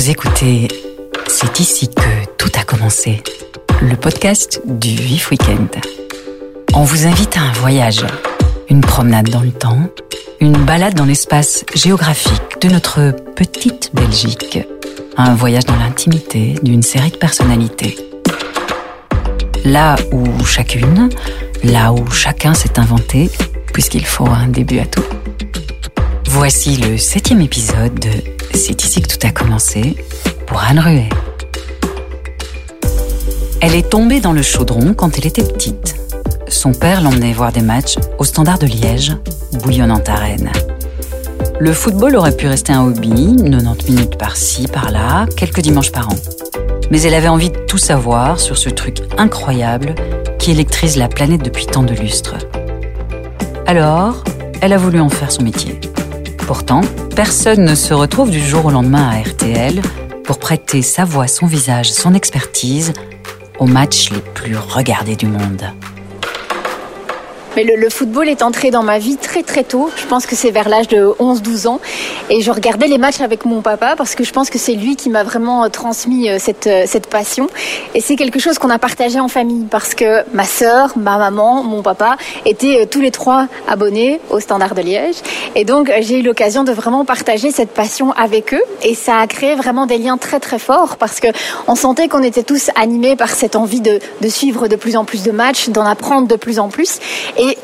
Vous écoutez C'est ici que tout a commencé, le podcast du Vif Weekend. On vous invite à un voyage, une promenade dans le temps, une balade dans l'espace géographique de notre petite Belgique, un voyage dans l'intimité d'une série de personnalités. Là où chacune, là où chacun s'est inventé, puisqu'il faut un début à tout. Voici le septième épisode de C'est ici que tout a commencé pour Anne Ruet. Elle est tombée dans le chaudron quand elle était petite. Son père l'emmenait voir des matchs au Standard de Liège, bouillonnante arène. Le football aurait pu rester un hobby, 90 minutes par-ci, par-là, quelques dimanches par an. Mais elle avait envie de tout savoir sur ce truc incroyable qui électrise la planète depuis tant de lustres. Alors, elle a voulu en faire son métier. Pourtant, personne ne se retrouve du jour au lendemain à RTL pour prêter sa voix, son visage, son expertise aux matchs les plus regardés du monde. Mais le, le, football est entré dans ma vie très très tôt. Je pense que c'est vers l'âge de 11-12 ans. Et je regardais les matchs avec mon papa parce que je pense que c'est lui qui m'a vraiment euh, transmis euh, cette, euh, cette passion. Et c'est quelque chose qu'on a partagé en famille parce que ma sœur, ma maman, mon papa étaient tous les trois abonnés au Standard de Liège. Et donc j'ai eu l'occasion de vraiment partager cette passion avec eux. Et ça a créé vraiment des liens très très forts parce que on sentait qu'on était tous animés par cette envie de, de suivre de plus en plus de matchs, d'en apprendre de plus en plus.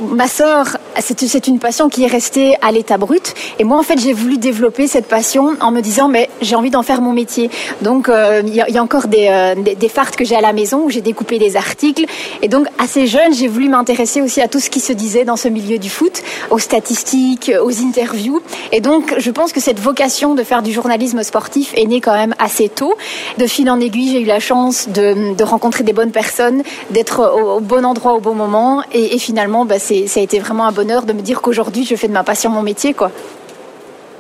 Ma sœur, c'est une passion qui est restée à l'état brut. Et moi, en fait, j'ai voulu développer cette passion en me disant, mais j'ai envie d'en faire mon métier. Donc, il euh, y, y, a encore des, euh, des, des fartes que j'ai à la maison où j'ai découpé des articles. Et donc, assez jeune, j'ai voulu m'intéresser aussi à tout ce qui se disait dans ce milieu du foot, aux statistiques, aux interviews. Et donc, je pense que cette vocation de faire du journalisme sportif est née quand même assez tôt. De fil en aiguille, j'ai eu la chance de, de, rencontrer des bonnes personnes, d'être au, au, bon endroit au bon moment. Et, et finalement, bah, ça a été vraiment un bonheur de me dire qu'aujourd'hui, je fais de ma passion mon métier, quoi.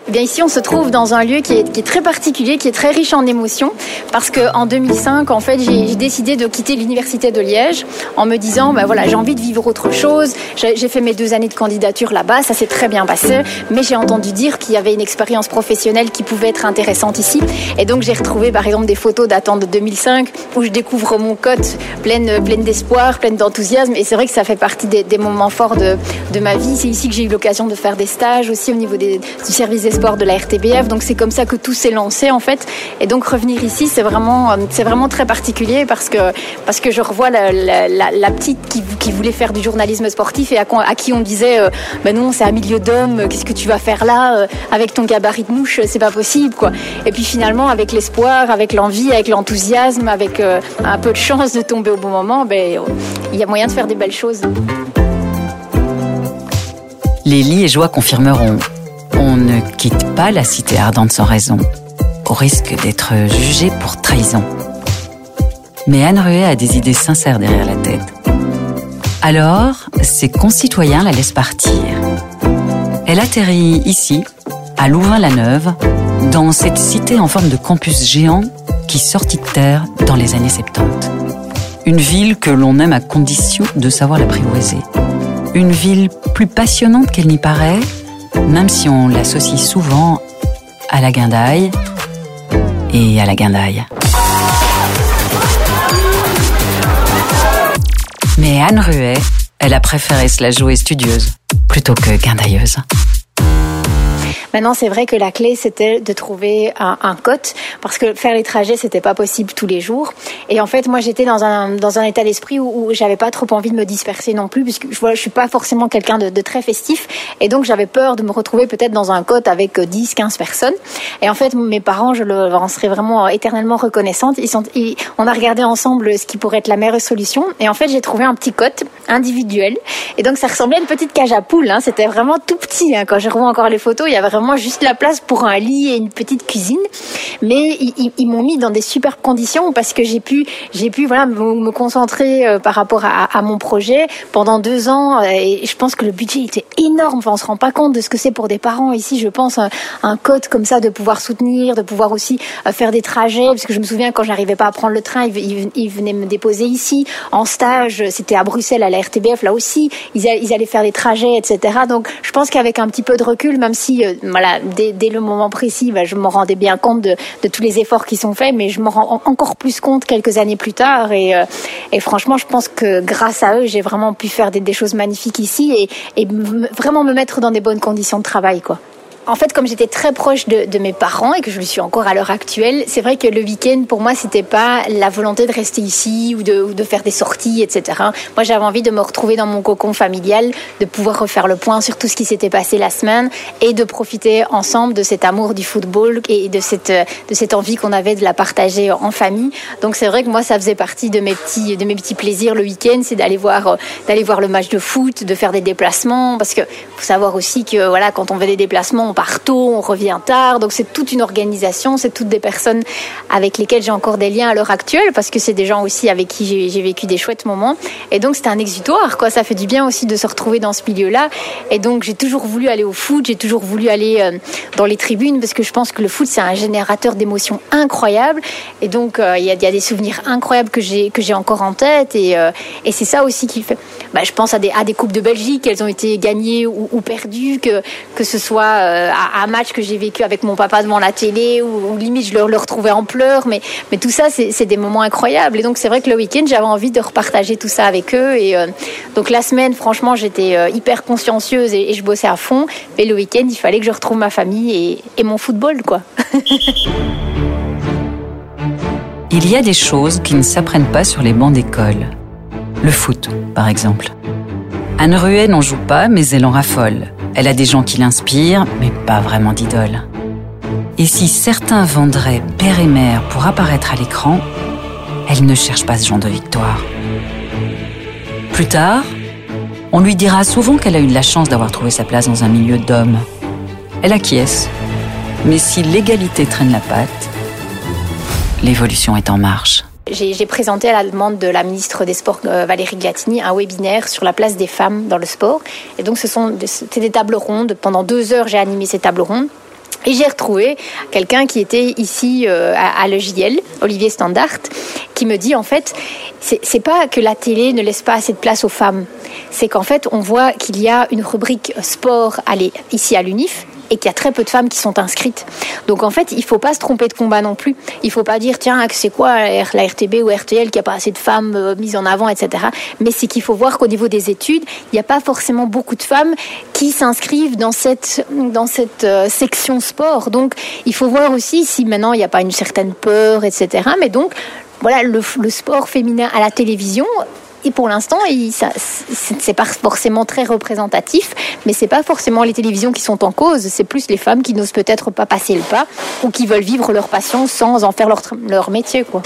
Eh bien ici, on se trouve dans un lieu qui est, très particulier, qui est très riche en émotions, parce que en 2005, en fait, j'ai décidé de quitter l'université de Liège en me disant, ben voilà, j'ai envie de vivre autre chose. J'ai fait mes deux années de candidature là-bas, ça s'est très bien passé, mais j'ai entendu dire qu'il y avait une expérience professionnelle qui pouvait être intéressante ici, et donc j'ai retrouvé par exemple des photos datant de 2005 où je découvre mon cote pleine, pleine d'espoir, pleine d'enthousiasme, et c'est vrai que ça fait partie des, moments forts de, de ma vie. C'est ici que j'ai eu l'occasion de faire des stages aussi au niveau du service des de la RTBF. Donc c'est comme ça que tout s'est lancé en fait. Et donc revenir ici, c'est vraiment, c'est vraiment très particulier parce que parce que je revois la, petite qui, voulait faire du journalisme sportif et à, qui on disait, euh, ben non, c'est un milieu d'hommes. Qu'est-ce que tu vas faire là euh, avec ton gabarit de mouche C'est pas possible quoi. Et puis finalement, avec l'espoir, avec l'envie, avec l'enthousiasme, avec euh, un peu de chance de tomber au bon moment, ben il y a moyen de faire des belles choses. Les Liégeois confirmeront on ne quitte pas la cité ardente sans raison, au risque d'être jugé pour trahison. Mais Anne Ruet a des idées sincères derrière la tête. Alors, ses concitoyens la laissent partir. Elle atterrit ici, à Louvain-la-Neuve, dans cette cité en forme de campus géant qui sortit de terre dans les années 70. Une ville que l'on aime à condition de savoir l'apprivoiser. Une ville plus passionnante qu'elle n'y paraît, même si on l'associe souvent à la guindaille et à la guindaille. Mais Anne Ruet, elle a préféré se la jouer studieuse plutôt que guindailleuse. Maintenant, c'est vrai que la clé, c'était de trouver un, cote, parce que faire les trajets, c'était pas possible tous les jours. Et en fait, moi, j'étais dans un, dans un état d'esprit où, où j'avais pas trop envie de me disperser non plus, puisque je, je suis pas forcément quelqu'un de, très festif. Et donc, j'avais peur de me retrouver peut-être dans un cote avec 10, 15 personnes. Et en fait, mes parents, je leur en serais vraiment éternellement reconnaissante. On a regardé ensemble ce qui pourrait être la meilleure solution. Et en fait, j'ai trouvé un petit cote individuel. Et donc, ça ressemblait à une petite cage à poules. Hein. C'était vraiment tout petit. Hein. Quand je revois encore les photos, il y avait vraiment juste la place pour un lit et une petite cuisine. Mais ils, m'ont mis dans des superbes conditions parce que j'ai pu, j'ai pu voilà me, concentrer euh, par rapport à, mon projet pendant deux ans. Et je pense que le budget était énorme. Enfin, on se rend pas compte de ce que c'est pour des parents ici. Je pense un, un code comme ça de pouvoir soutenir, de pouvoir aussi euh, faire des trajets. Parce que je me souviens quand j'arrivais pas à prendre le train, ils, venaient me déposer ici en stage. C'était à Bruxelles à la RTBF là aussi. Ils, ils allaient faire des trajets, etc. Donc je pense qu'avec un petit peu de recul, même si voilà, dès, dès, le moment précis, bah, je me rendais bien compte de, de, tous les efforts qui sont faits, mais je me rends encore plus compte quelques années plus tard. Et, euh, et franchement, je pense que grâce à eux, j'ai vraiment pu faire des, des choses magnifiques ici et, et vraiment me mettre dans des bonnes conditions de travail, quoi. En fait, comme j'étais très proche de, de, mes parents et que je le suis encore à l'heure actuelle, c'est vrai que le week-end, pour moi, c'était pas la volonté de rester ici ou de, ou de faire des sorties, etc. Moi, j'avais envie de me retrouver dans mon cocon familial, de pouvoir refaire le point sur tout ce qui s'était passé la semaine et de profiter ensemble de cet amour du football et de cette, de cette envie qu'on avait de la partager en famille. Donc, c'est vrai que moi, ça faisait partie de mes petits, de mes petits plaisirs le week-end, c'est d'aller voir, d'aller voir le match de foot, de faire des déplacements, parce que faut savoir aussi que voilà, quand on fait des déplacements, part tôt, on revient tard. Donc c'est toute une organisation, c'est toutes des personnes avec lesquelles j'ai encore des liens à l'heure actuelle parce que c'est des gens aussi avec qui j'ai vécu des chouettes moments. Et donc c'était un exutoire, quoi. Ça fait du bien aussi de se retrouver dans ce milieu-là. Et donc j'ai toujours voulu aller au foot, j'ai toujours voulu aller euh, dans les tribunes parce que je pense que le foot c'est un générateur d'émotions incroyables. Et donc euh, il y, a, des souvenirs incroyables que j'ai encore en tête. Et, euh, et c'est ça aussi qui fait. Bah, je pense à des, à des coupes de Belgique, elles ont été gagnées ou, ou perdues, que que ce soit à, un match que j'ai vécu avec mon papa devant la télé ou, limite je le, retrouvais en pleurs mais tout ça c'est des moments incroyables. Et donc c'est vrai que le week-end j'avais envie de repartager tout ça avec eux. Et euh, donc la semaine franchement j'étais euh, hyper consciencieuse et, et, je bossais à fond. Mais le week-end il fallait que je retrouve ma famille et, et mon football quoi. Il y a des choses qui ne s'apprennent pas sur les bancs d'école. Le foot par exemple. Anne Ruet n'en joue pas mais elle en raffole Elle a des gens qui l'inspirent, mais pas vraiment d'idole. Et si certains vendraient père et mère pour apparaître à l'écran, elle ne cherche pas ce genre de victoire. Plus tard, on lui dira souvent qu'elle a eu de la chance d'avoir trouvé sa place dans un milieu d'hommes. Elle acquiesce. Mais si l'égalité traîne la patte, l'évolution est en marche. J'ai présenté à la demande de la ministre des Sports euh, Valérie Glatini un webinaire sur la place des femmes dans le sport. Et donc ce sont des, des tables rondes. Pendant deux heures, j'ai animé ces tables rondes. Et j'ai retrouvé quelqu'un qui était ici euh, à, l'EJL, Olivier Standard, qui me dit en fait, c'est pas que la télé ne laisse pas assez de place aux femmes, c'est qu'en fait on voit qu'il y a une rubrique sport allez, ici à l'UNIF et qu'il y a très peu de femmes qui sont inscrites. Donc en fait, il faut pas se tromper de combat non plus. Il faut pas dire tiens c'est quoi la RTB ou RTL qui a pas assez de femmes euh, mises en avant, etc. Mais c'est qu'il faut voir qu'au niveau des études, il n'y a pas forcément beaucoup de femmes qui s'inscrivent dans cette dans cette euh, section sport. Donc il faut voir aussi si maintenant il n'y a pas une certaine peur, etc. Mais donc voilà le, le sport féminin à la télévision et pour l'instant c'est pas forcément très représentatif mais c'est pas forcément les télévisions qui sont en cause. C'est plus les femmes qui n'osent peut-être pas passer le pas ou qui veulent vivre leur passion sans en faire leur, leur métier quoi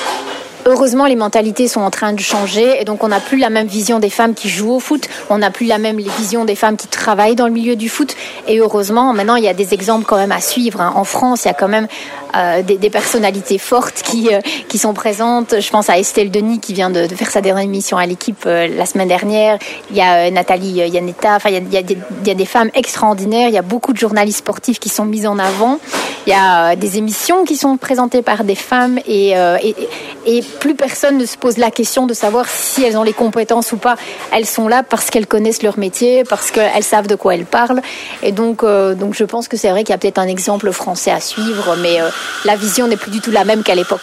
heureusement les mentalités sont en train de changer et donc on n'a plus la même vision des femmes qui jouent au foot. On n'a plus la même vision des femmes qui travaillent dans le milieu du foot. Et heureusement maintenant il y a des exemples quand même à suivre hein. en France il y a quand même euh, des, personnalités fortes qui, euh, qui sont présentes. Je pense à Estelle Denis qui vient de, faire sa dernière émission à l'équipe euh, la semaine dernière. Il y a Nathalie Yanetta. Enfin il y a, des, femmes extraordinaires. Il y a beaucoup de journalistes sportifs qui sont mis en avant. Il y a des émissions qui sont présentées par des femmes et, et plus personne ne se pose la question de savoir si elles ont les compétences ou pas. Elles sont là parce qu'elles connaissent leur métier parce qu'elles savent de quoi elles parlent. Et donc euh, je pense que c'est vrai qu'il y a peut-être un exemple français à suivre mais euh, la vision n'est plus du tout la même qu'à l'époque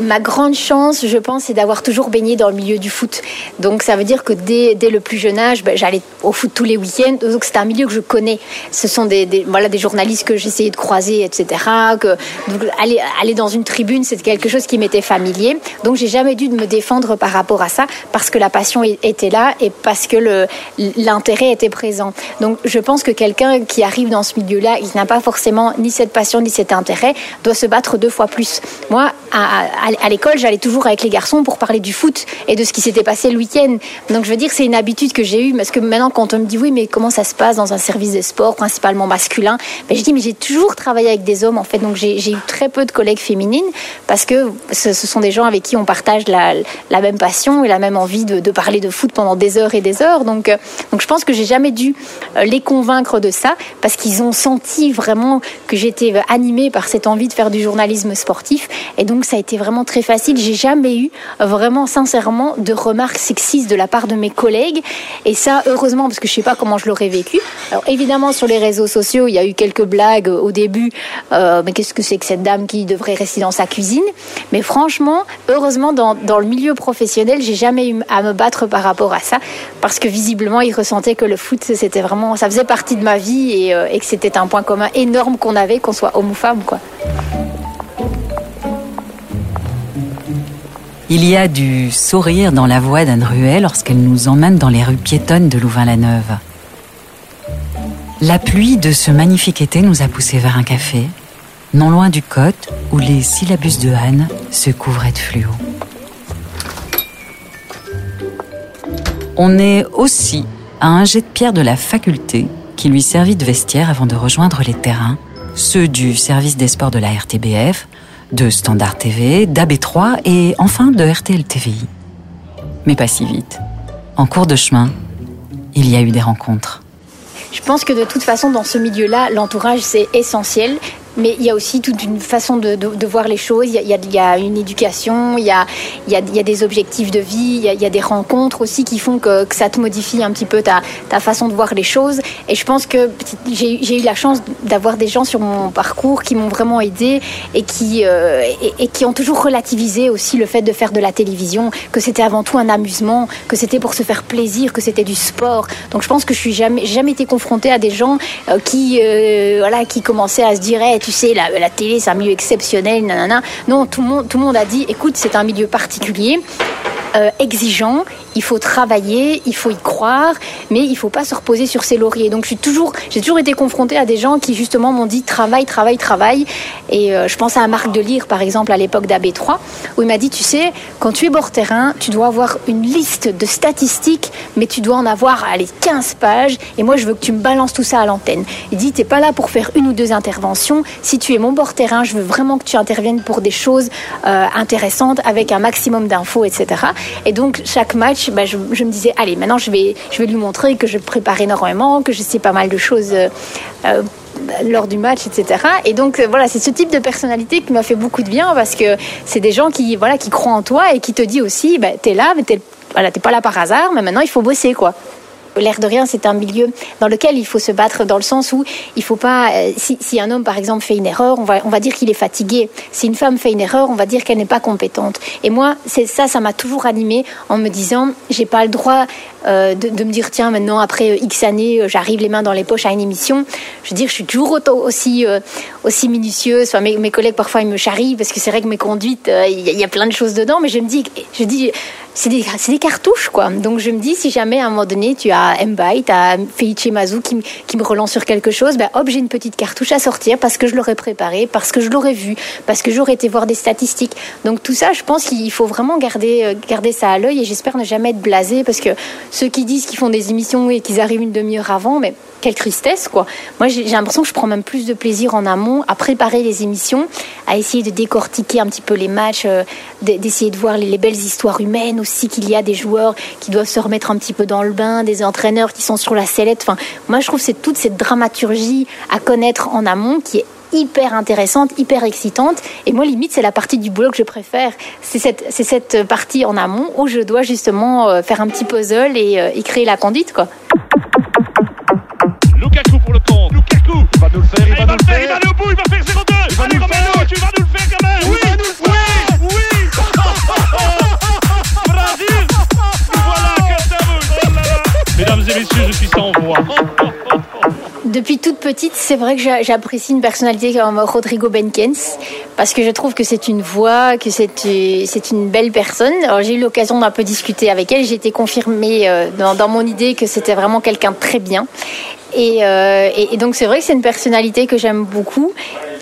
ma grande chance je pense c'est d'avoir toujours baigné dans le milieu du foot. Donc ça veut dire que dès, dès le plus jeune âge j'allais au foot tous les week-ends. Donc c'est un milieu que je connais. Ce sont des, voilà des journalistes que j'essayais de croiser etc que donc, aller, aller dans une tribune c'est quelque chose qui m'était familier. Donc j'ai jamais dû me défendre par rapport à ça parce que la passion était là et parce que l'intérêt était présent. Donc je pense que quelqu'un qui arrive dans ce milieu là il n'a pas forcément ni cette passion ni cet intérêt doit se battre deux fois plus. Moi à à l'école j'allais toujours avec les garçons pour parler du foot et de ce qui s'était passé le week-end. Donc je veux dire c'est une habitude que j'ai eu parce que maintenant quand on me dit oui mais comment ça se passe dans un service de sport principalement masculin mais je dis mais j'ai toujours travaillé avec des hommes en fait. Donc j'ai eu très peu de collègues féminines parce que ce, sont des gens avec qui on partage la, même passion et la même envie de, de parler de foot pendant des heures et des heures. Donc, euh, donc je pense que j'ai jamais dû euh, les convaincre de ça parce qu'ils ont senti vraiment que j'étais animée par cette envie de faire du journalisme sportif. Et donc ça a été vraiment vraiment très facile. J'ai jamais eu vraiment sincèrement de remarques sexistes de la part de mes collègues. Et ça, heureusement, parce que je sais pas comment je l'aurais vécu. Alors évidemment, sur les réseaux sociaux, il y a eu quelques blagues au début. Euh, mais qu'est-ce que c'est que cette dame qui devrait rester dans sa cuisine? Mais franchement, heureusement, dans, dans le milieu professionnel, j'ai jamais eu à me battre par rapport à ça, parce que visiblement, ils ressentaient que le foot, c'était vraiment, ça faisait partie de ma vie et, euh, et que c'était un point commun énorme qu'on avait, qu'on soit homme ou femme, quoi. Il y a du sourire dans la voix d'Anne Ruel lorsqu'elle nous emmène dans les rues piétonnes de Louvain-la-Neuve. La pluie de ce magnifique été nous a poussés vers un café, non loin du côte où les syllabus de Anne se couvraient de fluo. On est aussi à un jet de pierre de la faculté qui lui servit de vestiaire avant de rejoindre les terrains, ceux du service des sports de la RTBF, de Standard TV, d'AB3 et enfin de RTL TVI. Mais pas si vite. En cours de chemin, il y a eu des rencontres. Je pense que de toute façon, dans ce milieu-là, l'entourage, c'est essentiel mais il y a aussi toute une façon de, voir les choses. Il y, a, une éducation, il y a, des objectifs de vie, il y, a, des rencontres aussi qui font que, ça te modifie un petit peu ta, façon de voir les choses. Et je pense que j'ai eu la chance d'avoir des gens sur mon parcours qui m'ont vraiment aidé et qui, euh, et, qui ont toujours relativisé aussi le fait de faire de la télévision, que c'était avant tout un amusement, que c'était pour se faire plaisir, que c'était du sport. Donc je pense que je suis jamais, jamais été confrontée à des gens euh, qui, euh, voilà, qui commençaient à se dire hey, tu sais, la, télé, c'est un milieu exceptionnel, nanana. Non, tout le monde, tout le monde a dit, écoute, c'est un milieu particulier. Euh, exigeant, il faut travailler, il faut y croire, mais il faut pas se reposer sur ses lauriers. Donc je suis toujours, j'ai toujours été confrontée à des gens qui justement m'ont dit travail, travail, travail. Et euh, je pense à Marc Delire par exemple à l'époque d'AB3 où il m'a dit tu sais quand tu es bord terrain, tu dois avoir une liste de statistiques, mais tu dois en avoir allez 15 pages. Et moi je veux que tu me balances tout ça à l'antenne. Il dit t'es pas là pour faire une ou deux interventions. Si tu es mon bord terrain, je veux vraiment que tu interviennes pour des choses euh, intéressantes avec un maximum d'infos, etc. Et donc chaque match, bah, je, me disais, allez, maintenant je vais, je vais lui montrer que je prépare énormément, que je sais pas mal de choses euh, euh, lors du match, etc. Et donc euh, voilà, c'est ce type de personnalité qui m'a fait beaucoup de bien parce que c'est des gens qui, voilà, qui croient en toi et qui te disent aussi, bah, t'es là, mais t'es voilà, pas là par hasard, mais maintenant il faut bosser, quoi l'air de rien, c'est un milieu dans lequel il faut se battre, dans le sens où il faut pas. Euh, si, un homme, par exemple, fait une erreur, on va, dire qu'il est fatigué. Si une femme fait une erreur, on va dire qu'elle n'est pas compétente. Et moi, c'est ça, ça m'a toujours animé en me disant, j'ai pas le droit euh, de, me dire, tiens, maintenant, après X années, euh, j'arrive les mains dans les poches à une émission. Je veux dire, je suis toujours aussi, euh, aussi minutieuse. Enfin, mes, collègues, parfois, ils me charrient parce que c'est vrai que mes conduites, euh, il y, y, a plein de choses dedans, mais je me dis, je dis, c'est des, cartouches, quoi. Donc, je me dis, si jamais à un moment donné, tu as Mbaye, tu as Felice Mazou qui, qui, me relance sur quelque chose, ben hop, j'ai une petite cartouche à sortir parce que je l'aurais préparé, parce que je l'aurais vu, parce que j'aurais été voir des statistiques. Donc, tout ça, je pense qu'il faut vraiment garder, garder ça à l'œil et j'espère ne jamais être blasé parce que ceux qui disent qu'ils font des émissions et qu'ils arrivent une demi-heure avant, mais quelle tristesse, quoi. Moi, j'ai l'impression que je prends même plus de plaisir en amont à préparer les émissions, à essayer de décortiquer un petit peu les matchs, euh, d'essayer de voir les, les, belles histoires humaines aussi qu'il y a des joueurs qui doivent se remettre un petit peu dans le bain, des entraîneurs qui sont sur la sellette. Enfin, moi, je trouve que c'est toute cette dramaturgie à connaître en amont qui est hyper intéressante, hyper excitante. Et moi, limite, c'est la partie du boulot que je préfère. C'est cette, c'est cette partie en amont où je dois justement euh, faire un petit puzzle et, euh, et créer la conduite, quoi. C'est vrai que j'apprécie une personnalité comme Rodrigo Benkens parce que je trouve que c'est une voix, que c'est une belle personne. Alors j'ai eu l'occasion d'un peu discuter avec elle. J'ai été confirmée euh, dans, mon idée que c'était vraiment quelqu'un de très bien. Euh, et, et donc c'est vrai que c'est une personnalité que j'aime beaucoup.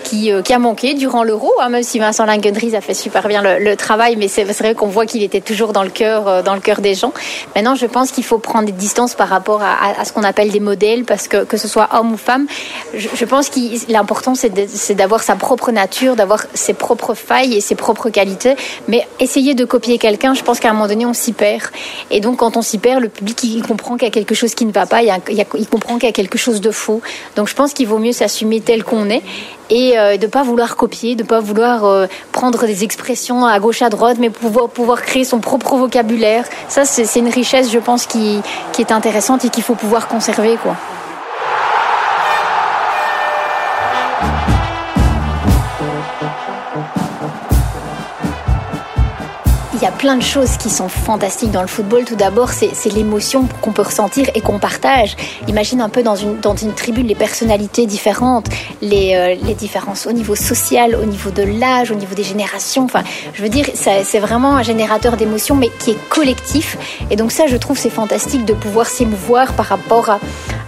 Qui, euh, qui, a manqué durant l'euro, hein, même si Vincent Langendries a fait super bien le, travail, mais c'est vrai qu'on voit qu'il était toujours dans le cœur, euh, dans des gens. Maintenant, je pense qu'il faut prendre des distances par rapport à, ce qu'on appelle des modèles, parce que que ce soit homme ou femme, je, pense que l'important c'est d'avoir sa propre nature, d'avoir ses propres failles et ses propres qualités, mais essayer de copier quelqu'un, je pense qu'à un moment donné on s'y perd. Et donc quand on s'y perd, le public il comprend qu'il y a quelque chose qui ne va pas, il comprend qu'il y a quelque chose de faux. Donc je pense qu'il vaut mieux s'assumer tel qu'on est et de ne pas vouloir copier, de pas vouloir prendre des expressions à gauche à droite, mais pouvoir, pouvoir créer son propre vocabulaire. Ça, c'est une richesse, je pense, qui, qui est intéressante et qu'il faut pouvoir conserver. quoi. Y a plein de choses qui sont fantastiques dans le football. Tout d'abord, c'est l'émotion qu'on peut ressentir et qu'on partage. Imagine un peu dans une, tribune les personnalités différentes, les, euh, les différences au niveau social, au niveau de l'âge, au niveau des générations. Enfin, je veux dire, c'est vraiment un générateur d'émotions, mais qui est collectif. Et donc ça, je trouve, c'est fantastique de pouvoir s'émouvoir par rapport à,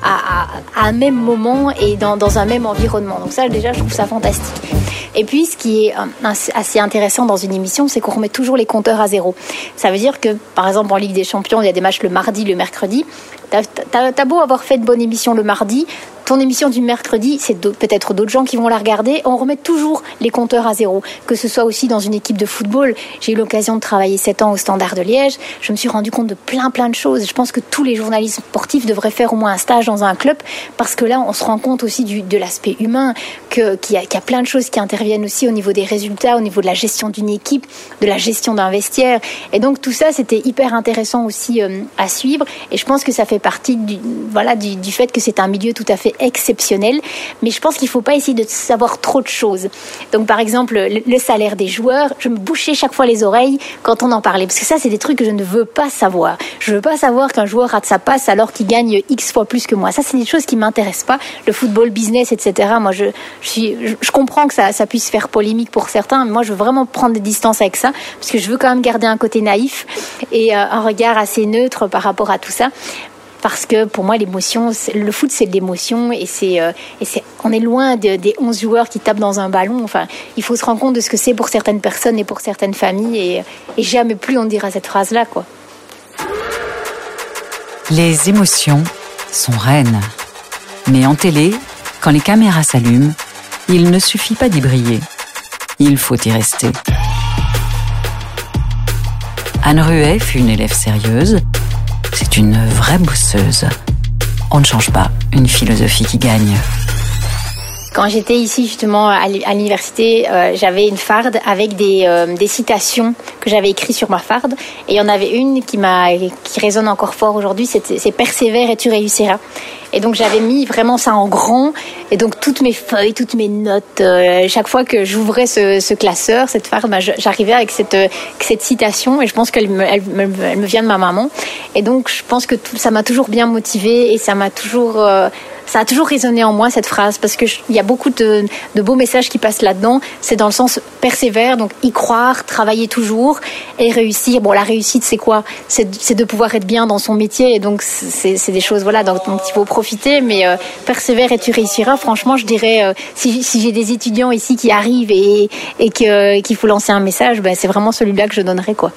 à, à, un même moment et dans, dans un même environnement. Donc ça, déjà, je trouve ça fantastique. Et puis, ce qui est euh, assez intéressant dans une émission, c'est qu'on remet toujours les compteurs à zéro. Ça veut dire que, par exemple, en Ligue des Champions, il y a des matchs le mardi, le mercredi. T'as beau avoir fait de bonne émission le mardi, ton émission du mercredi, c'est peut-être d'autres gens qui vont la regarder. On remet toujours les compteurs à zéro. Que ce soit aussi dans une équipe de football. J'ai eu l'occasion de travailler 7 ans au Standard de Liège. Je me suis rendu compte de plein plein de choses. Je pense que tous les journalistes sportifs devraient faire au moins un stage dans un club parce que là, on se rend compte aussi du, de l'aspect humain, qu'il y, a, plein de choses qui interviennent aussi au niveau des résultats, au niveau de la gestion d'une équipe, de la gestion d'un vestiaire. Et donc tout ça, c'était hyper intéressant aussi euh, à suivre. Et je pense que ça fait partie du, voilà, du, fait que c'est un milieu tout à fait exceptionnel, mais je pense qu'il ne faut pas essayer de savoir trop de choses. Donc par exemple, le, salaire des joueurs, je me bouchais chaque fois les oreilles quand on en parlait, parce que ça c'est des trucs que je ne veux pas savoir. Je ne veux pas savoir qu'un joueur rate sa passe alors qu'il gagne X fois plus que moi. Ça c'est des choses qui m'intéressent pas. Le football business, etc. Moi je, je, je comprends que ça, ça puisse faire polémique pour certains, mais moi je veux vraiment prendre des distances avec ça, parce que je veux quand même garder un côté naïf et euh, un regard assez neutre par rapport à tout ça parce que pour moi l'émotion le foot c'est de l'émotion et c'est euh, on est loin des 11 joueurs qui tapent dans un ballon. Enfin il faut se rendre compte de ce que c'est pour certaines personnes et pour certaines familles et, jamais plus on dira cette phrase là quoi. Les émotions sont reines. Mais en télé quand les caméras s'allument il ne suffit pas d'y briller. Il faut y rester. Anne Ruet fut une élève sérieuse c'est une vraie bosseuse. On ne change pas une philosophie qui gagne. Quand j'étais ici justement à l'université, euh, j'avais une farde avec des, euh, des citations que j'avais écrites sur ma farde. Et il y en avait une qui, m'a, qui résonne encore fort aujourd'hui, c'est, Persévère et tu réussiras. Et donc j'avais mis vraiment ça en grand. Et donc toutes mes feuilles, toutes mes notes, euh, chaque fois que j'ouvrais ce, ce classeur, cette farde, bah, j'arrivais avec cette, cette citation. Et je pense qu'elle me, elle, elle me vient de ma maman. Et donc je pense que tout, ça m'a toujours bien motivée et ça m'a toujours ça a toujours résonné en moi cette phrase parce que il y a beaucoup de, beaux messages qui passent là-dedans. C'est dans le sens persévère, donc y croire, travailler toujours et réussir. Bon, la réussite, c'est quoi? C'est de pouvoir être bien dans son métier et donc c'est des choses voilà dont, il faut profiter. Mais euh, persévère et tu réussiras. Franchement, je dirais euh, si, si j'ai des étudiants ici qui arrivent et, et qu'il faut lancer un message, ben, c'est vraiment celui-là que je donnerais quoi.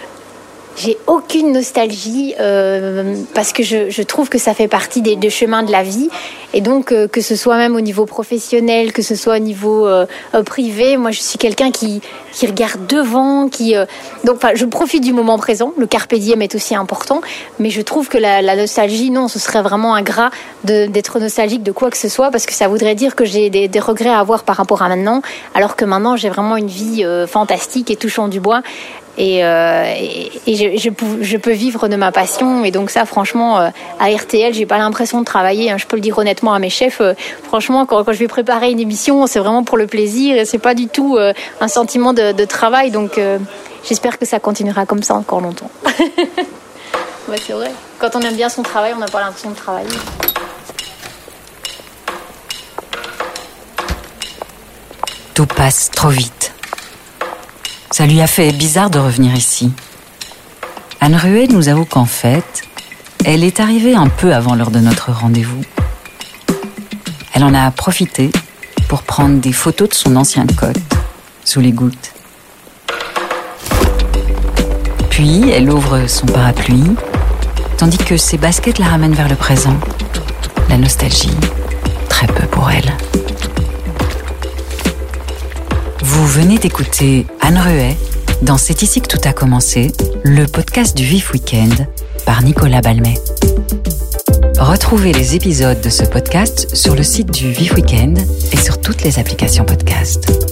J'ai aucune nostalgie euh, parce que je, je, trouve que ça fait partie des, des chemins de la vie. Et donc euh, que ce soit même au niveau professionnel, que ce soit au niveau euh, euh privé, moi je suis quelqu'un qui, qui regarde devant, qui euh, donc je profite du moment présent. Le carpe diem est aussi important, mais je trouve que la, la nostalgie non, ce serait vraiment ingrat d'être nostalgique de quoi que ce soit parce que ça voudrait dire que j'ai des, des, regrets à avoir par rapport à maintenant, alors que maintenant j'ai vraiment une vie euh, fantastique et touchant du bois et, euh, je, peux vivre de ma passion. Et donc ça franchement euh, à RTL j'ai pas l'impression de travailler hein, je peux le dire honnêtement à mes chefs euh, franchement quand, je vais préparer une émission c'est vraiment pour le plaisir et c'est pas du tout un sentiment de, de travail. Donc j'espère que ça continuera comme ça encore longtemps. Ouais, c'est vrai. Quand on aime bien son travail on n'a pas l'impression de travailler. Tout passe trop vite ça lui a fait bizarre de revenir ici. Anne Ruet nous avoue qu'en fait, elle est arrivée un peu avant l'heure de notre rendez-vous. Elle en a profité pour prendre des photos de son ancien cote sous les gouttes. Puis elle ouvre son parapluie, tandis que ses baskets la ramènent vers le présent. La nostalgie, très peu pour elle. Vous venez d'écouter Anne Ruet dans C'est ici que tout a commencé, le podcast du Vif Weekend par Nicolas Balmet. Retrouvez les épisodes de ce podcast sur le site du Vif Weekend et sur toutes les applications podcast.